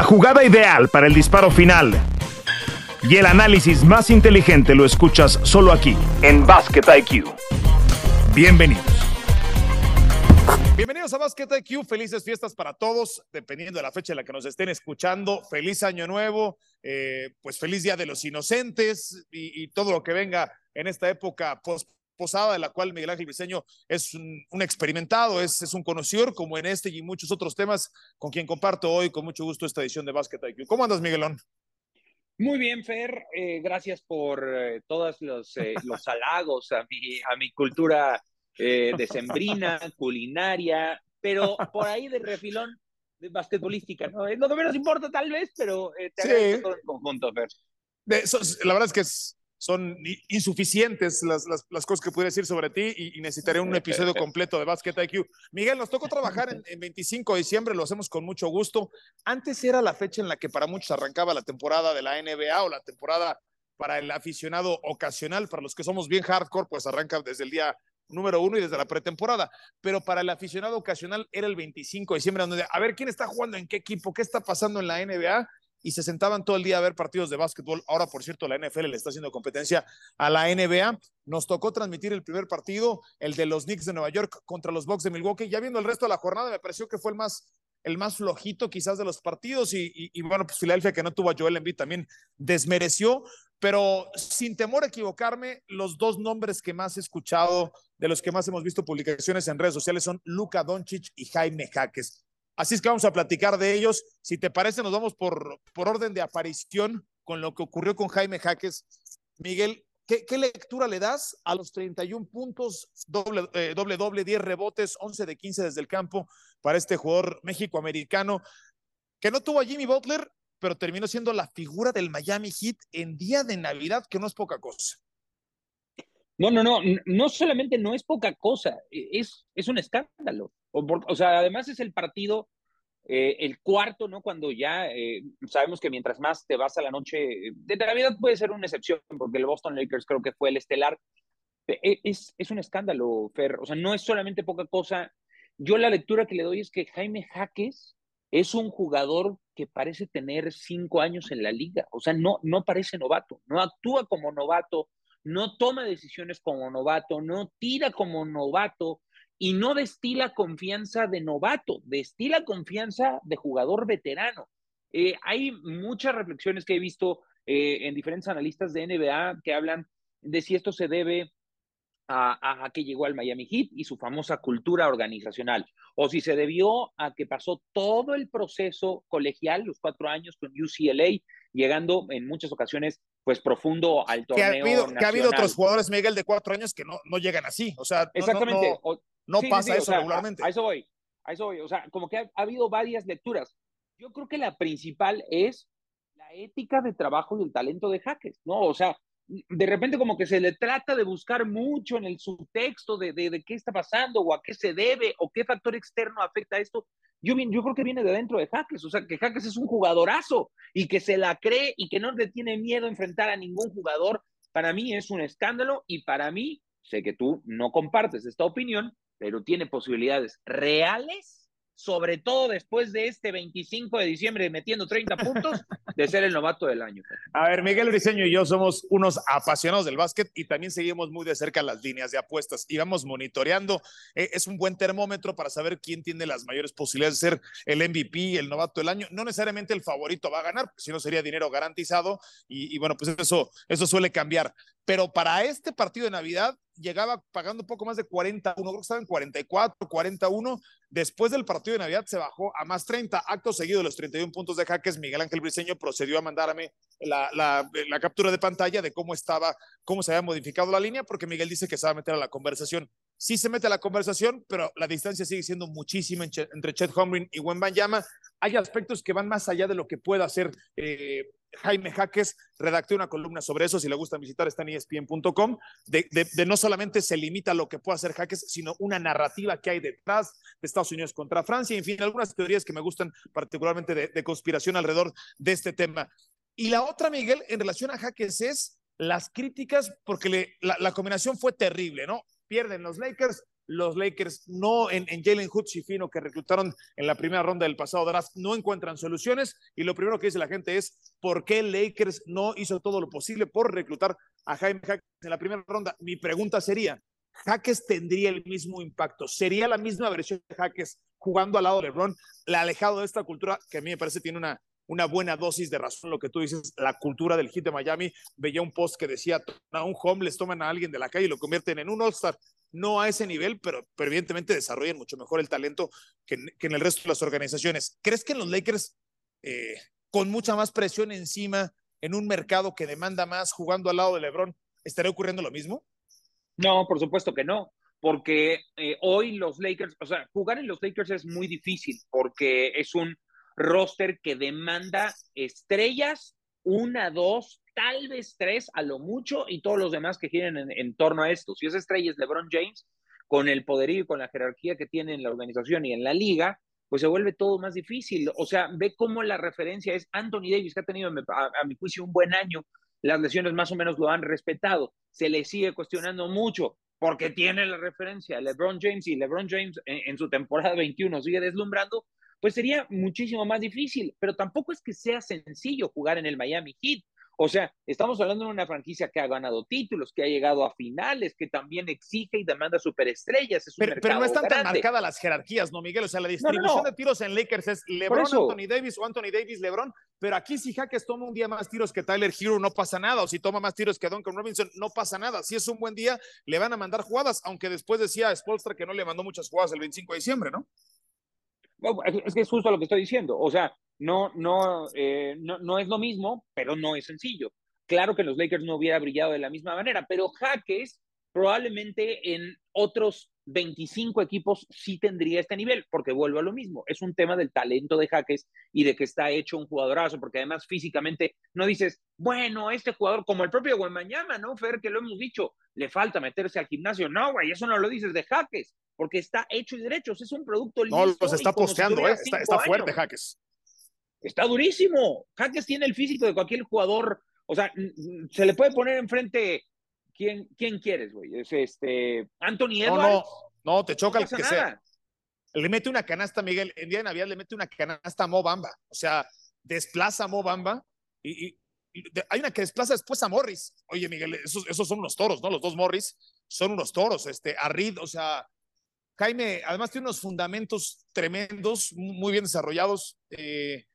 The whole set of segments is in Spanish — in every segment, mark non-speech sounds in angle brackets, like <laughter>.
La jugada ideal para el disparo final y el análisis más inteligente lo escuchas solo aquí, en Basket IQ. Bienvenidos. Bienvenidos a Basket IQ, felices fiestas para todos, dependiendo de la fecha en la que nos estén escuchando. Feliz año nuevo, eh, pues feliz día de los inocentes y, y todo lo que venga en esta época post posada, de la cual Miguel Ángel Briseño es un, un experimentado, es, es, un conocedor, como en este y muchos otros temas, con quien comparto hoy con mucho gusto esta edición de Basket IQ. ¿Cómo andas, Miguelón? Muy bien, Fer. Eh, gracias por eh, todos los, eh, <laughs> los halagos a mi, a mi cultura eh, decembrina, <laughs> culinaria, pero por ahí de refilón de basquetbolística, ¿no? Es lo que menos importa tal vez, pero eh, te agradezco sí. todo en conjunto, Fer. De, la verdad es que es, son insuficientes las, las, las, cosas que pudiera decir sobre ti y, y, necesitaré un episodio <laughs> completo de Basket IQ. Miguel, nos tocó trabajar en, en, 25 de diciembre, lo hacemos con mucho gusto. Antes era la fecha en la que para muchos arrancaba la temporada de la NBA o la temporada para el aficionado ocasional, para los que somos bien hardcore, pues arranca desde el día número uno y desde la pretemporada, pero para el aficionado ocasional era el 25 de diciembre, donde a ver quién está jugando en qué equipo, qué está pasando en la NBA, y se sentaban todo el día a ver partidos de básquetbol. Ahora, por cierto, la NFL le está haciendo competencia a la NBA. Nos tocó transmitir el primer partido, el de los Knicks de Nueva York contra los Bucks de Milwaukee. Ya viendo el resto de la jornada, me pareció que fue el más, el más flojito quizás de los partidos y, bueno, pues Filadelfia que no tuvo a Joel Embiid también desmereció, pero sin temor a equivocarme, los dos nombres que más he escuchado, de los que más hemos visto publicaciones en redes sociales son Luka Doncic y Jaime Jaques. Así es que vamos a platicar de ellos. Si te parece, nos vamos por, por orden de aparición con lo que ocurrió con Jaime Jaques. Miguel, ¿qué, lectura le das a los 31 puntos, doble, eh, doble, doble, 10 rebotes, 11 de 15 desde el campo para este jugador méxico-americano que no tuvo a Jimmy Butler, pero terminó siendo la figura del Miami Heat en día de Navidad, que no es poca cosa. No, no, no, no solamente no es poca cosa, es, es un escándalo. O, sea, además es el partido, eh, el cuarto, ¿no? Cuando ya eh, sabemos que mientras más te vas a la noche, de Navidad puede ser una excepción, porque el Boston Lakers creo que fue el estelar. Es, es un escándalo, Fer. O sea, no es solamente poca cosa. Yo la lectura que le doy es que Jaime Jaques es un jugador que parece tener cinco años en la liga. O sea, no, no parece novato, no actúa como novato, no toma decisiones como novato, no tira como novato y no destila confianza de novato, destila confianza de jugador veterano. Eh, hay muchas reflexiones que he visto eh, en diferentes analistas de NBA que hablan de si esto se debe a, a, que llegó al Miami Heat y su famosa cultura organizacional, o si se debió a que pasó todo el proceso colegial, los cuatro años con UCLA, llegando en muchas ocasiones pues profundo al torneo. Que ha habido, que ha habido otros jugadores, Miguel, de cuatro años que no, no llegan así, o sea, Exactamente. no, no, no sí, pasa sí, eso o sea, regularmente. A, a, eso voy, a eso voy, o sea, como que ha, ha habido varias lecturas. Yo creo que la principal es la ética de trabajo y el talento de Jaques, ¿no? O sea, de repente como que se le trata de buscar mucho en el subtexto de, de, de, qué está pasando o a qué se debe o qué factor externo afecta a esto. Yo, yo creo que viene de dentro de Jaques, o sea, que Jaques es un jugadorazo y que se la cree y que no le tiene miedo a enfrentar a ningún jugador. Para mí es un escándalo y para mí, sé que tú no compartes esta opinión, pero tiene posibilidades reales sobre todo después de este 25 de diciembre metiendo 30 puntos, de ser el novato del año. A ver, Miguel Briceño y yo somos unos apasionados del básquet y también seguimos muy de cerca las líneas de apuestas y vamos monitoreando. Eh, es un buen termómetro para saber quién tiene las mayores posibilidades de ser el MVP, el novato del año. No necesariamente el favorito va a ganar, si no sería dinero garantizado y, y bueno, pues eso, eso suele cambiar. Pero para este partido de Navidad, llegaba pagando poco más de 41, creo que estaba en 44, 41. Después del partido de Navidad se bajó a más 30. Acto seguido de los 31 puntos de jaques, Miguel Ángel Briceño procedió a mandarme la, la, captura de pantalla de cómo estaba, cómo se había modificado la línea, porque Miguel dice que se va a meter a la conversación. Sí se mete a la conversación, pero la distancia sigue siendo muchísima entre Chet Holmgren y Wembanyama. Hay aspectos que van más allá de lo que pueda hacer eh, Jaime Jaques redacté una columna sobre eso, si le gusta visitar está en ESPN.com, de, no solamente se limita a lo que puede hacer Jaques, sino una narrativa que hay detrás de Estados Unidos contra Francia, en fin, algunas teorías que me gustan particularmente de, conspiración alrededor de este tema. Y la otra, Miguel, en relación a Jaques es las críticas, porque la, la combinación fue terrible, ¿no? Pierden los Lakers, los Lakers no en, Jalen Hoods y Fino que reclutaron en la primera ronda del pasado draft no encuentran soluciones y lo primero que dice la gente es por qué Lakers no hizo todo lo posible por reclutar a Jaime Jaques en la primera ronda. Mi pregunta sería, Jaques tendría el mismo impacto, sería la misma versión de Jaques jugando al lado de LeBron, alejado de esta cultura que a mí me parece tiene una una buena dosis de razón lo que tú dices, la cultura del hit de Miami. Veía un post que decía, a un homeless toman a alguien de la calle y lo convierten en un All-Star. No a ese nivel, pero, evidentemente desarrollan mucho mejor el talento que, en el resto de las organizaciones. ¿Crees que en los Lakers, eh, con mucha más presión encima, en un mercado que demanda más, jugando al lado de LeBron, estaría ocurriendo lo mismo? No, por supuesto que no porque eh, hoy los Lakers, o sea, jugar en los Lakers es muy difícil porque es un roster que demanda estrellas, una, dos, tal vez tres a lo mucho, y todos los demás que giren en, torno a esto. Si esa estrella es LeBron James, con el poderío y con la jerarquía que tiene en la organización y en la liga, pues se vuelve todo más difícil. O sea, ve cómo la referencia es Anthony Davis, que ha tenido, a, mi juicio, un buen año. Las lesiones más o menos lo han respetado. Se le sigue cuestionando mucho porque tiene la referencia LeBron James y LeBron James en, en su temporada 21 sigue deslumbrando, pues sería muchísimo más difícil, pero tampoco es que sea sencillo jugar en el Miami Heat. O sea, estamos hablando de una franquicia que ha ganado títulos, que ha llegado a finales, que también exige y demanda superestrellas. pero, no están tan marcadas las jerarquías, ¿no, Miguel? O sea, la distribución de tiros en Lakers es LeBron, Anthony Davis o Anthony Davis, LeBron. Pero aquí si Jaques toma un día más tiros que Tyler Hero, no pasa nada. O si toma más tiros que Duncan Robinson, no pasa nada. Si es un buen día, le van a mandar jugadas, aunque después decía Spolstra que no le mandó muchas jugadas el 25 de diciembre, ¿no? Es que es justo lo que estoy diciendo. O sea, no, no, eh, no, no es lo mismo, pero no es sencillo. Claro que los Lakers no hubiera brillado de la misma manera, pero Jaques probablemente en otros 25 equipos sí tendría este nivel, porque vuelvo a lo mismo, es un tema del talento de Jaques y de que está hecho un jugadorazo, porque además físicamente no dices, bueno, este jugador, como el propio Guaymañama, ¿no, Fer? Que lo hemos dicho, le falta meterse al gimnasio, no, güey, eso no lo dices de Jaques, porque está hecho y derecho, es un producto listo. No, los está posteando, ¿eh? está, fuerte Jaques. Está durísimo, Jaques tiene el físico de cualquier jugador, o sea, se le puede poner enfrente ¿Quién, quién quieres, güey? ¿Es este Anthony Edwards? No, no, te choca el que sea. Le mete una canasta, Miguel, en día de Navidad le mete una canasta a Mo Bamba. O sea, desplaza a Mo Bamba y, hay una que desplaza después a Morris. Oye, Miguel, esos, esos son unos toros, ¿no? Los dos Morris son unos toros. Este, a Reed, o sea, Jaime, además tiene unos fundamentos tremendos, muy bien desarrollados. Eh,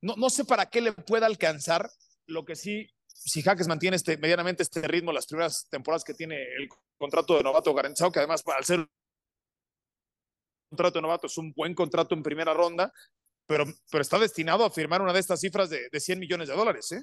no, no sé para qué le pueda alcanzar. Lo que sí si Jaques mantiene este, medianamente este ritmo las primeras temporadas que tiene el contrato de novato garantizado, que además al ser contrato de novato es un buen contrato en primera ronda, pero, pero está destinado a firmar una de estas cifras de, de 100 millones de dólares, ¿eh?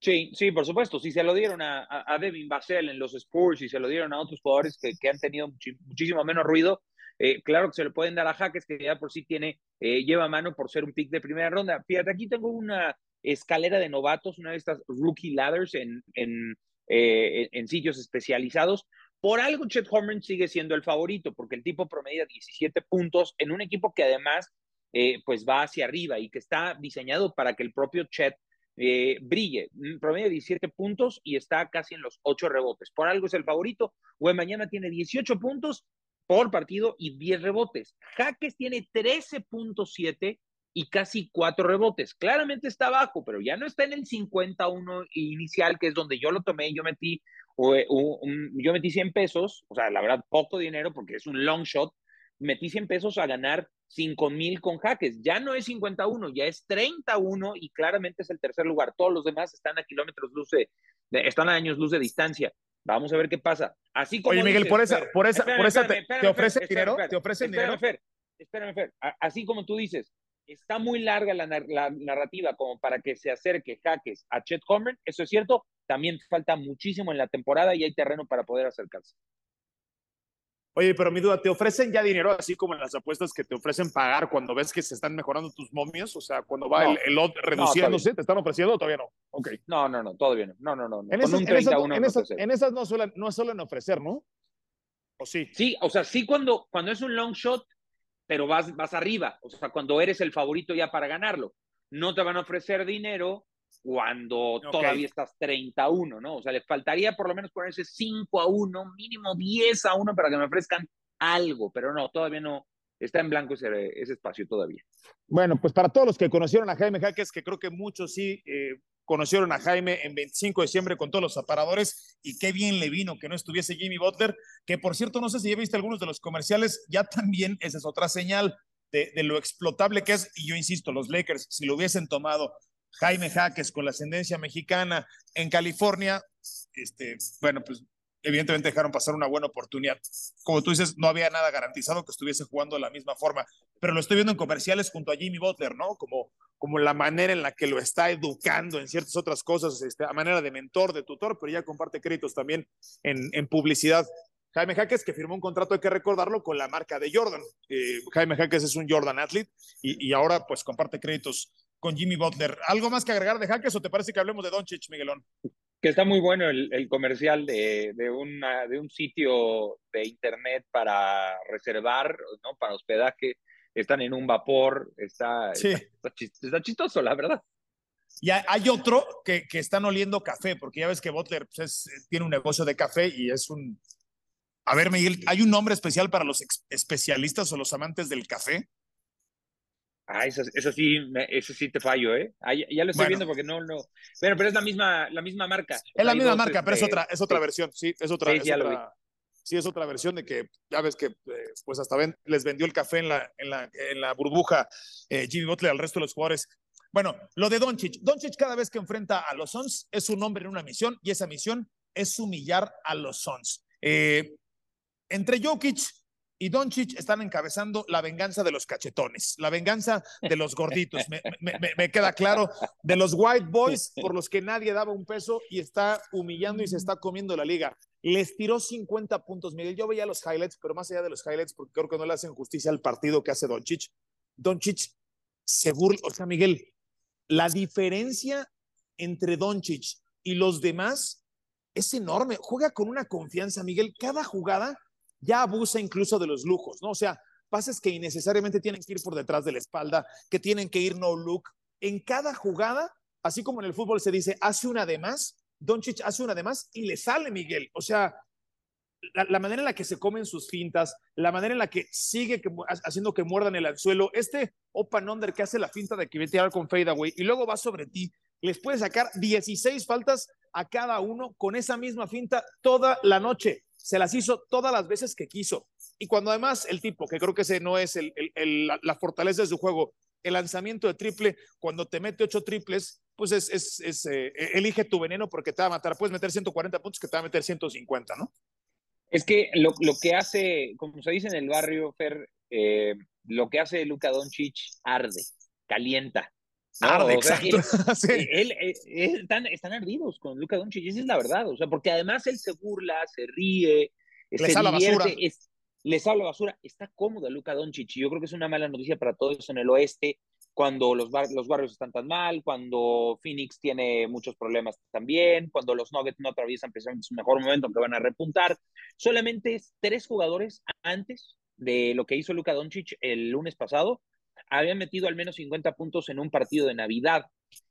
Sí, sí, por supuesto. Si se lo dieron a, a, Devin Basel en los Spurs y se lo dieron a otros jugadores que, que han tenido muchísimo menos ruido, eh, claro que se lo pueden dar a Jaques, que ya por sí tiene, eh, lleva mano por ser un pick de primera ronda. Fíjate, aquí tengo una, escalera de novatos, una de estas rookie ladders en, en, eh, en sitios especializados. Por algo Chet Holmgren sigue siendo el favorito, porque el tipo promedia 17 puntos en un equipo que además eh, pues va hacia arriba y que está diseñado para que el propio Chet eh, brille. Mm, promedia 17 puntos y está casi en los 8 rebotes. Por algo es el favorito. Güey, mañana tiene 18 puntos por partido y 10 rebotes. Jaques tiene 13.7 y casi cuatro rebotes. Claramente está bajo, pero ya no está en el 51 inicial, que es donde yo lo tomé. Yo metí, yo metí 100 pesos, o sea, la verdad, poco dinero porque es un long shot. Metí 100 pesos a ganar 5 mil con jaques. Ya no es 51, ya es 31 y claramente es el tercer lugar. Todos los demás están a kilómetros luz de, están a años luz de distancia. Vamos a ver qué pasa. Así como Oye, Miguel, por esa, por esa, por esa te, ofrece dinero, te ofrece dinero. espérame, Fer. Así como tú dices, está muy larga la, narrativa como para que se acerque Jaques a Chet Holmgren, eso es cierto, también falta muchísimo en la temporada y hay terreno para poder acercarse. Oye, pero mi duda, ¿te ofrecen ya dinero así como en las apuestas que te ofrecen pagar cuando ves que se están mejorando tus momios? O sea, cuando va el, el lot reduciéndose, ¿te están ofreciendo o todavía no? Ok. No, no, no, todavía no. No, no, no. En, esas, en, esas, no, suelen, no suelen ofrecer, ¿no? ¿O sí? Sí, o sea, sí cuando, cuando es un long shot, pero vas, vas arriba, o sea, cuando eres el favorito ya para ganarlo. No te van a ofrecer dinero cuando todavía estás 30 a 1, ¿no? O sea, le faltaría por lo menos ponerse 5 a 1, mínimo 10 a 1 para que me ofrezcan algo, pero no, todavía no, está en blanco ese, ese espacio todavía. Bueno, pues para todos los que conocieron a Jaime Jaques, que creo que muchos sí eh, conocieron a Jaime en 25 de diciembre con todos los aparadores y qué bien le vino que no estuviese Jimmy Butler, que por cierto, no sé si ya viste algunos de los comerciales, ya también esa es otra señal de, lo explotable que es, y yo insisto, los Lakers, si lo hubiesen tomado Jaime Jaques con la ascendencia mexicana en California, este, bueno, pues evidentemente dejaron pasar una buena oportunidad. Como tú dices, no había nada garantizado que estuviese jugando de la misma forma, pero lo estoy viendo en comerciales junto a Jimmy Butler, ¿no? Como, como la manera en la que lo está educando en ciertas otras cosas, este, a manera de mentor, de tutor, pero ya comparte créditos también en, publicidad. Jaime Jaques, que firmó un contrato, hay que recordarlo, con la marca de Jordan. Eh, Jaime Jaques es un Jordan athlete y, y, ahora pues comparte créditos con Jimmy Butler. ¿Algo más que agregar de Jaques o te parece que hablemos de Doncic, Miguelón? Que está muy bueno el, el comercial de, de, una, de un sitio de internet para reservar, ¿no? Para hospedaje. Están en un vapor, está, sí. está, está, chistoso, la verdad. Y hay otro que, que están oliendo café, porque ya ves que Butler pues, es, tiene un negocio de café y es un... A ver, Miguel, ¿hay un nombre especial para los especialistas o los amantes del café? Ah, eso, eso, sí, eso sí te fallo, ¿eh? Ah, ya, ya, lo estoy bueno. viendo porque no, no. Bueno, pero es la misma, la misma marca. Es la misma dos, marca, este... pero es otra, es otra sí. versión, sí, es otra. Sí, es otra sí, es otra versión de que ya ves que eh, pues hasta ven, les vendió el café en la, en la, en la burbuja eh, Jimmy Butler al resto de los jugadores. Bueno, lo de Doncic. Doncic cada vez que enfrenta a los Suns es un hombre en una misión y esa misión es humillar a los Suns. Eh, entre Jokic y Doncic están encabezando la venganza de los cachetones, la venganza de los gorditos. Me, queda claro, de los white boys por los que nadie daba un peso y está humillando y se está comiendo la liga. Les tiró 50 puntos, Miguel. Yo veía los highlights, pero más allá de los highlights, porque creo que no le hacen justicia al partido que hace Doncic. Doncic se burla, o sea, Miguel, la diferencia entre Doncic y los demás es enorme. Juega con una confianza, Miguel. Cada jugada ya abusa incluso de los lujos, ¿no? O sea, pases que innecesariamente tienen que ir por detrás de la espalda, que tienen que ir no look. En cada jugada, así como en el fútbol se dice, hace una de más, Doncic hace una de más y le sale Miguel. O sea, la, manera en la que se comen sus fintas, la manera en la que sigue haciendo que muerdan el anzuelo, este open under que hace la finta de que va a tirar con fadeaway y luego va sobre ti, les puede sacar 16 faltas a cada uno con esa misma finta toda la noche se las hizo todas las veces que quiso. Y cuando además el tipo, que creo que ese no es la, fortaleza de su juego, el lanzamiento de triple, cuando te mete ocho triples, pues es, eh, elige tu veneno porque te va a matar. Puedes meter 140 puntos que te va a meter 150, ¿no? Es que lo, lo que hace, como se dice en el barrio, Fer, eh, lo que hace Luka Doncic arde, calienta. No, Arde, o sea, exacto. <laughs> <laughs> Sí. él, él, él, están, están ardidos con Luca Doncic, esa es la verdad, o sea, porque además él se burla, se ríe, les se habla basura. Es, les habla basura, está cómodo Luca Doncic, y yo creo que es una mala noticia para todos en el oeste, cuando los, bar los barrios están tan mal, cuando Phoenix tiene muchos problemas también, cuando los Nuggets no atraviesan precisamente su mejor momento, aunque van a repuntar, solamente tres jugadores antes de lo que hizo Luca Doncic el lunes pasado, habían metido al menos 50 puntos en un partido de Navidad,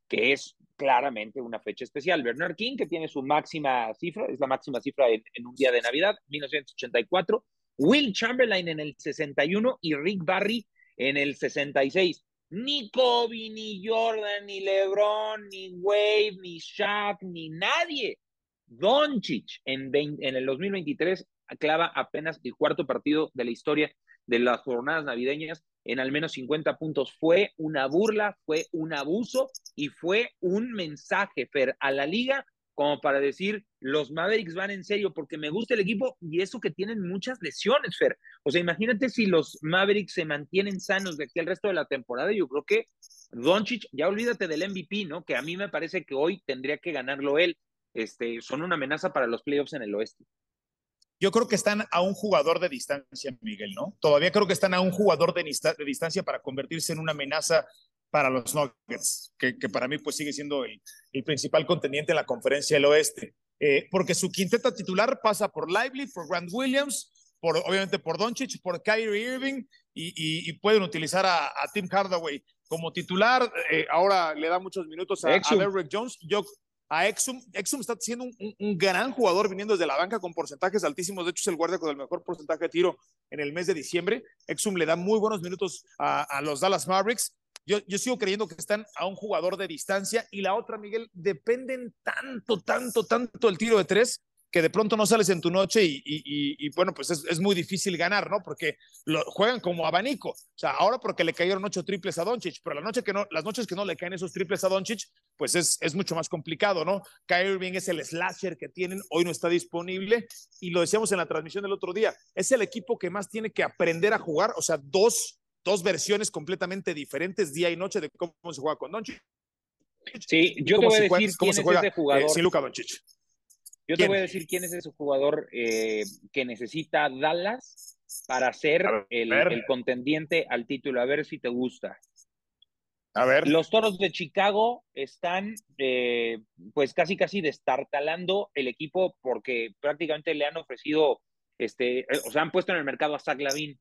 que es claramente una fecha especial. Bernard King, que tiene su máxima cifra, es la máxima cifra en, un día de Navidad, 1984. Will Chamberlain en el 61 y Rick Barry en el 66. Ni Kobe, ni Jordan, ni LeBron, ni Wade, ni Shaq, ni nadie. Doncic en, 20, en el 2023 clava apenas el cuarto partido de la historia de las jornadas navideñas en al menos 50 puntos. Fue una burla, fue un abuso y fue un mensaje, Fer, a la liga como para decir, los Mavericks van en serio porque me gusta el equipo y eso que tienen muchas lesiones, Fer. O sea, imagínate si los Mavericks se mantienen sanos de aquí al resto de la temporada, yo creo que Doncic, ya olvídate del MVP, ¿no? Que a mí me parece que hoy tendría que ganarlo él. Este, son una amenaza para los playoffs en el oeste yo creo que están a un jugador de distancia, Miguel, ¿no? Todavía creo que están a un jugador de, de distancia para convertirse en una amenaza para los Nuggets, que, que para mí pues sigue siendo el, el, principal contendiente en la conferencia del oeste, eh, porque su quinteta titular pasa por Lively, por Grant Williams, por, obviamente por Doncic, por Kyrie Irving, y, y, y pueden utilizar a, a, Tim Hardaway como titular, eh, ahora le da muchos minutos a, a Derrick Jones, yo a Exum. Exum está siendo un, gran jugador viniendo desde la banca con porcentajes altísimos. De hecho, es el guardia con el mejor porcentaje de tiro en el mes de diciembre. Exum le da muy buenos minutos a, los Dallas Mavericks. Yo, yo, sigo creyendo que están a un jugador de distancia y la otra, Miguel, dependen tanto, tanto, tanto el tiro de tres que de pronto no sales en tu noche y, bueno, pues es, muy difícil ganar, ¿no? Porque lo, juegan como abanico. O sea, ahora porque le cayeron ocho triples a Doncic, pero la noche que no, las noches que no le caen esos triples a Doncic, pues es, es mucho más complicado, ¿no? Kyrie Irving es el slasher que tienen, hoy no está disponible y lo decíamos en la transmisión del otro día, es el equipo que más tiene que aprender a jugar, o sea, dos, dos versiones completamente diferentes día y noche de cómo se juega con Doncic. Sí, yo te voy a decir cómo se juega, jugador. Eh, sin Luka Doncic. Yo te voy a decir quién es ese jugador eh, que necesita Dallas para ser el, contendiente al título. A ver si te gusta. A ver. Los toros de Chicago están, eh, pues casi casi destartalando el equipo porque prácticamente le han ofrecido, este, eh, o sea, han puesto en el mercado a Zach Lavin,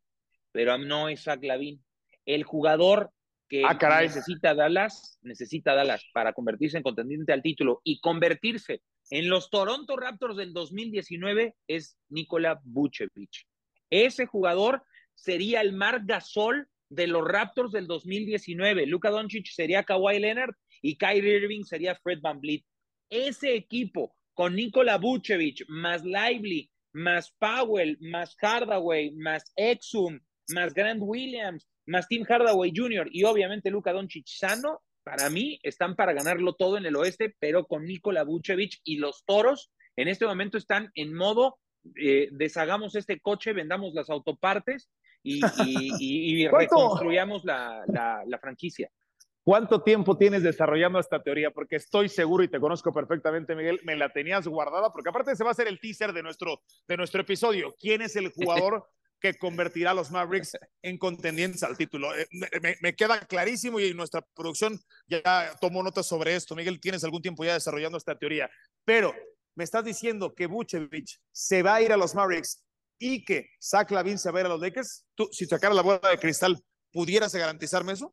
pero no es Zach Lavin. El jugador que ah, necesita Dallas, necesita Dallas para convertirse en contendiente al título y convertirse en los Toronto Raptors del 2019 es Nikola Vucevic. Ese jugador sería el Mark Gasol de los Raptors del 2019. Luka Doncic sería Kawhi Leonard y Kyrie Irving sería Fred Van Vliet. Ese equipo con Nikola Vucevic, más Lively, más Powell, más Hardaway, más Exum, más Grant Williams, más Tim Hardaway Jr. y obviamente Luka Doncic sano, para mí están para ganarlo todo en el oeste, pero con Nikola Vucevic y los toros en este momento están en modo eh, deshagamos este coche, vendamos las autopartes y, <laughs> reconstruyamos la, la, franquicia. ¿Cuánto tiempo tienes desarrollando esta teoría? Porque estoy seguro y te conozco perfectamente, Miguel, me la tenías guardada, porque aparte se va a hacer el teaser de nuestro, de nuestro episodio. ¿Quién es el <laughs> jugador que convertirá a los Mavericks en contendientes al título. Eh, me, queda clarísimo y nuestra producción ya tomó nota sobre esto. Miguel, tienes algún tiempo ya desarrollando esta teoría, pero me estás diciendo que Vucevic se va a ir a los Mavericks y que Zach Lavin se va a ir a los Lakers. Tú, si sacara la bola de cristal, ¿pudieras garantizarme eso?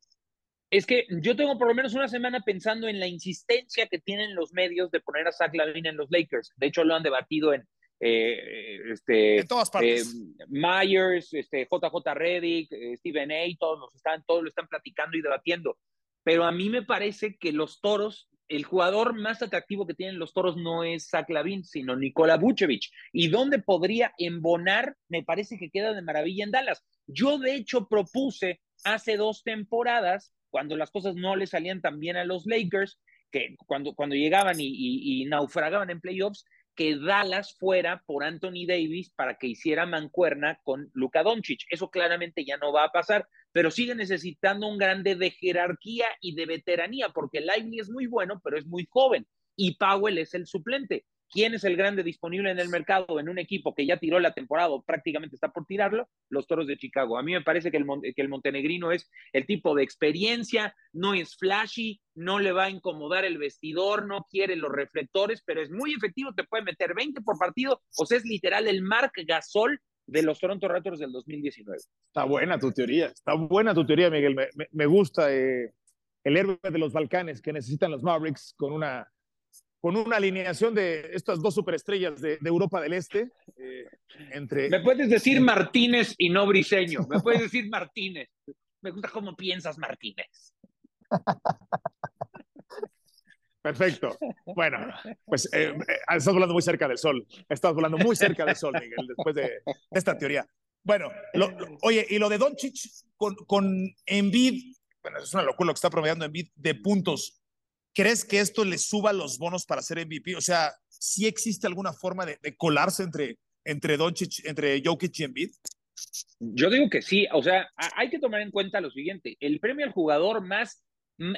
Es que yo tengo por lo menos una semana pensando en la insistencia que tienen los medios de poner a Zach Lavin en los Lakers. De hecho, lo han debatido en, eh, este, eh, Myers, este, JJ Reddick, eh, Steven A, todos, los están, todos lo están platicando y debatiendo. Pero a mí me parece que los toros, el jugador más atractivo que tienen los toros no es Zach Lavin, sino Nikola Vucevic. Y dónde podría embonar, me parece que queda de maravilla en Dallas. Yo, de hecho, propuse hace dos temporadas, cuando las cosas no le salían tan bien a los Lakers, que cuando, cuando llegaban y naufragaban en playoffs, que Dallas fuera por Anthony Davis para que hiciera mancuerna con Luka Doncic. Eso claramente ya no va a pasar, pero sigue necesitando un grande de jerarquía y de veteranía, porque Lively es muy bueno, pero es muy joven y Powell es el suplente. ¿Quién es el grande disponible en el mercado en un equipo que ya tiró la temporada o prácticamente está por tirarlo? Los Toros de Chicago. A mí me parece que el, montenegrino es el tipo de experiencia, no es flashy, no le va a incomodar el vestidor, no quiere los reflectores, pero es muy efectivo, te puede meter 20 por partido, o sea, es literal el Mark Gasol de los Toronto Raptors del 2019. Está buena tu teoría, está buena tu teoría, Miguel. Me, gusta eh, el héroe de los Balcanes que necesitan los Mavericks con una con una alineación de estas dos superestrellas de, Europa del Este. Eh, entre... Me puedes decir Martínez y no Briseño. Me puedes <laughs> decir Martínez. Me gusta cómo piensas, Martínez. Perfecto. Bueno, pues eh, eh, estás volando muy cerca del sol. Estás volando muy cerca del sol, Miguel, después de, esta teoría. Bueno, oye, y lo de Doncic con, con Embiid, bueno, es una locura lo que está promediando Embiid de puntos. ¿Crees que esto le suba los bonos para ser MVP? O sea, ¿sí existe alguna forma de, colarse entre, entre Doncic, entre Jokic y Embiid? Yo digo que sí, o sea, hay que tomar en cuenta lo siguiente, el premio al jugador más,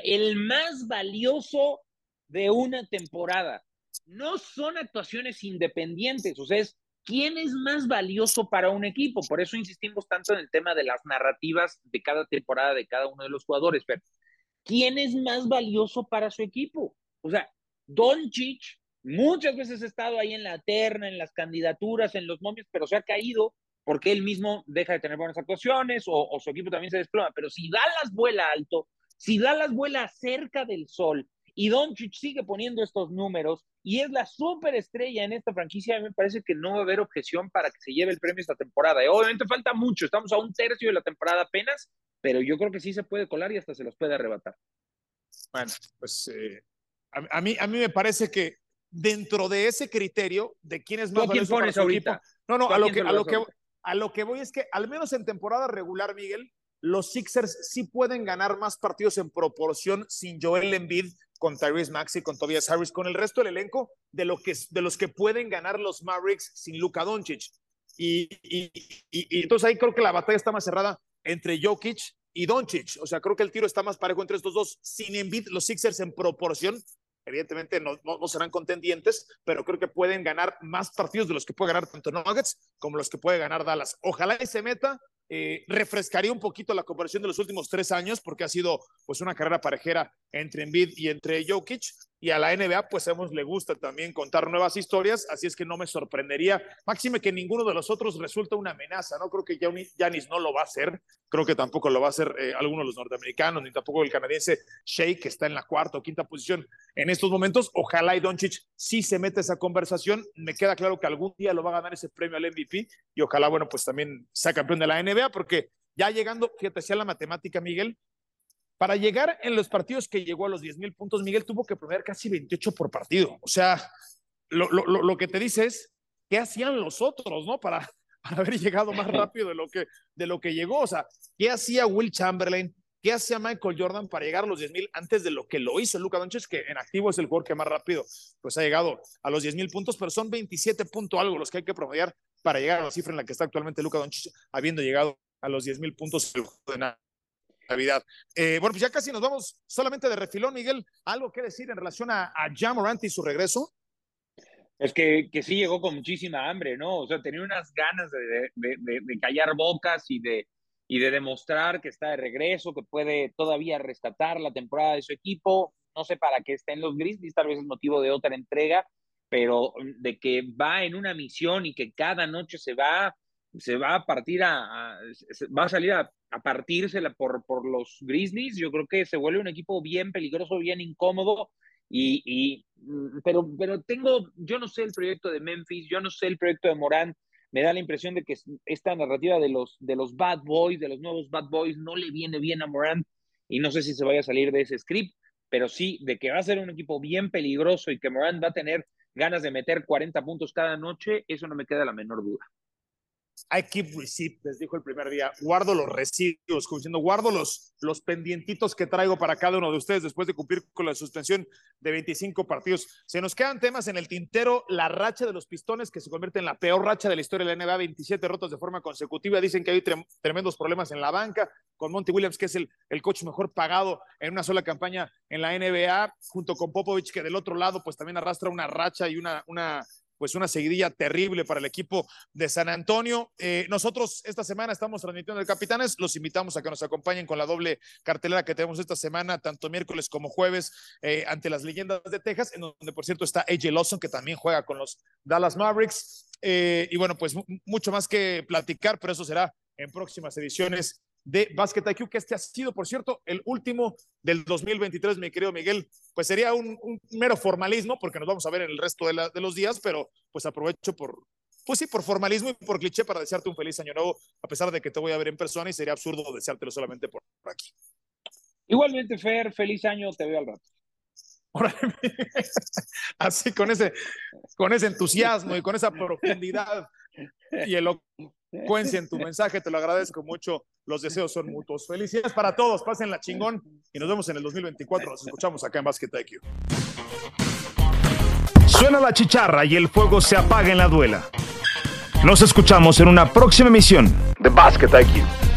el más valioso de una temporada, no son actuaciones independientes, o sea, es quién es más valioso para un equipo, por eso insistimos tanto en el tema de las narrativas de cada temporada de cada uno de los jugadores, pero ¿quién es más valioso para su equipo? O sea, Doncic muchas veces ha estado ahí en la terna, en las candidaturas, en los momios, pero se ha caído porque él mismo deja de tener buenas actuaciones o, su equipo también se desploma. Pero si Dallas vuela alto, si Dallas vuela cerca del sol y Doncic sigue poniendo estos números y es la superestrella en esta franquicia, a mí me parece que no va a haber objeción para que se lleve el premio esta temporada. Y obviamente falta mucho, estamos a un tercio de la temporada apenas, pero yo creo que sí se puede colar y hasta se los puede arrebatar. Bueno, pues eh, a, mí, a mí me parece que dentro de ese criterio de quién es más para su ahorita? no, no, a lo, que, a, lo que, a lo que voy es que al menos en temporada regular, Miguel, los Sixers sí pueden ganar más partidos en proporción sin Joel Embiid con Tyrese Maxey, con Tobias Harris, con el resto del elenco de, lo que, de los que pueden ganar los Mavericks sin Luka Doncic. Y, entonces ahí creo que la batalla está más cerrada entre Jokic y Doncic. O sea, creo que el tiro está más parejo entre estos dos. Sin Embiid, los Sixers en proporción Evidentemente no, no, serán contendientes, pero creo que pueden ganar más partidos de los que puede ganar tanto Nuggets como los que puede ganar Dallas. Ojalá y se meta. Eh, refrescaría un poquito la comparación de los últimos tres años porque ha sido pues una carrera parejera entre Embiid y entre Jokic y a la NBA pues hemos le gusta también contar nuevas historias, así es que no me sorprendería, máxime que ninguno de los otros resulta una amenaza, no creo que Janis no lo va a hacer, creo que tampoco lo va a hacer eh, alguno de los norteamericanos, ni tampoco el canadiense Shea, que está en la cuarta o quinta posición en estos momentos, ojalá y Doncic sí se mete esa conversación, me queda claro que algún día lo va a ganar ese premio al MVP y ojalá, bueno, pues también sea campeón de la NBA, porque ya llegando, fíjate, decía la matemática, Miguel, para llegar en los partidos que llegó a los 10 mil puntos, Miguel tuvo que poner casi 28 por partido. O sea, lo, lo, lo que te dice es, ¿qué hacían los otros, no? Para, <laughs> para haber llegado más <laughs> rápido de lo, que, de lo que llegó. O sea, ¿qué hacía Will Chamberlain? ¿Qué hacía Michael Jordan para llegar a los 10 mil antes de lo que lo hizo Luca Doncic, que en activo es el jugador que más rápido pues ha llegado a los 10 mil puntos, pero son 27 puntos algo los que hay que promediar para llegar a la cifra en la que está actualmente Luca Doncic, habiendo llegado a los 10 mil puntos de Navidad. Eh, bueno, pues ya casi nos vamos solamente de refilón, Miguel. ¿Algo que decir en relación a, a Jamorant y su regreso? Es que, que sí llegó con muchísima hambre, ¿no? O sea, tenía unas ganas de, de, de, callar bocas y de, y de demostrar que está de regreso, que puede todavía rescatar la temporada de su equipo. No sé para qué está en los Grizzlies, tal vez es motivo de otra entrega, pero de que va en una misión y que cada noche se va se va a partir a, va a salir a, a partírsela por, por los Grizzlies, yo creo que se vuelve un equipo bien peligroso, bien incómodo, y, y, mm, pero, pero tengo, yo no sé el proyecto de Memphis, yo no sé el proyecto de Morán, me da la impresión de que esta narrativa de los, de los bad boys, de los nuevos bad boys, no le viene bien a Morán, y no sé si se vaya a salir de ese script, pero sí de que va a ser un equipo bien peligroso y que Morán va a tener ganas de meter 40 puntos cada noche, eso no me queda la menor duda. I keep receipts, les dijo el primer día, guardo los residuos, como diciendo, guardo los, los pendientitos que traigo para cada uno de ustedes después de cumplir con la suspensión de 25 partidos. Se nos quedan temas en el tintero, la racha de los pistones que se convierte en la peor racha de la historia de la NBA, 27 rotos de forma consecutiva, dicen que hay tremendos problemas en la banca, con Monty Williams, que es el, el coach mejor pagado en una sola campaña en la NBA, junto con Popovich, que del otro lado pues también arrastra una racha y una, una pues una seguidilla terrible para el equipo de San Antonio. Eh, nosotros esta semana estamos transmitiendo el Capitanes, los invitamos a que nos acompañen con la doble cartelera que tenemos esta semana, tanto miércoles como jueves, eh, ante las leyendas de Texas, en donde por cierto está AJ Lawson, que también juega con los Dallas Mavericks. Eh, y bueno, pues mucho más que platicar, pero eso será en próximas ediciones de Basket IQ, que este ha sido, por cierto, el último del 2023, mi querido Miguel. Pues sería un, mero formalismo, porque nos vamos a ver en el resto de, de, los días, pero pues aprovecho por, pues sí, por formalismo y por cliché para desearte un feliz año nuevo, a pesar de que te voy a ver en persona y sería absurdo deseártelo solamente por aquí. Igualmente, Fer, feliz año, te veo al rato. <laughs> Así con ese, con ese entusiasmo y con esa profundidad y elocuencia en tu <laughs> mensaje, te lo agradezco mucho. Los deseos son mutuos. Felicidades para todos, pasen la chingón y nos vemos en el 2024. Nos escuchamos acá en Basket IQ. Suena la chicharra y el fuego se apaga en la duela. Nos escuchamos en una próxima emisión de Basket IQ.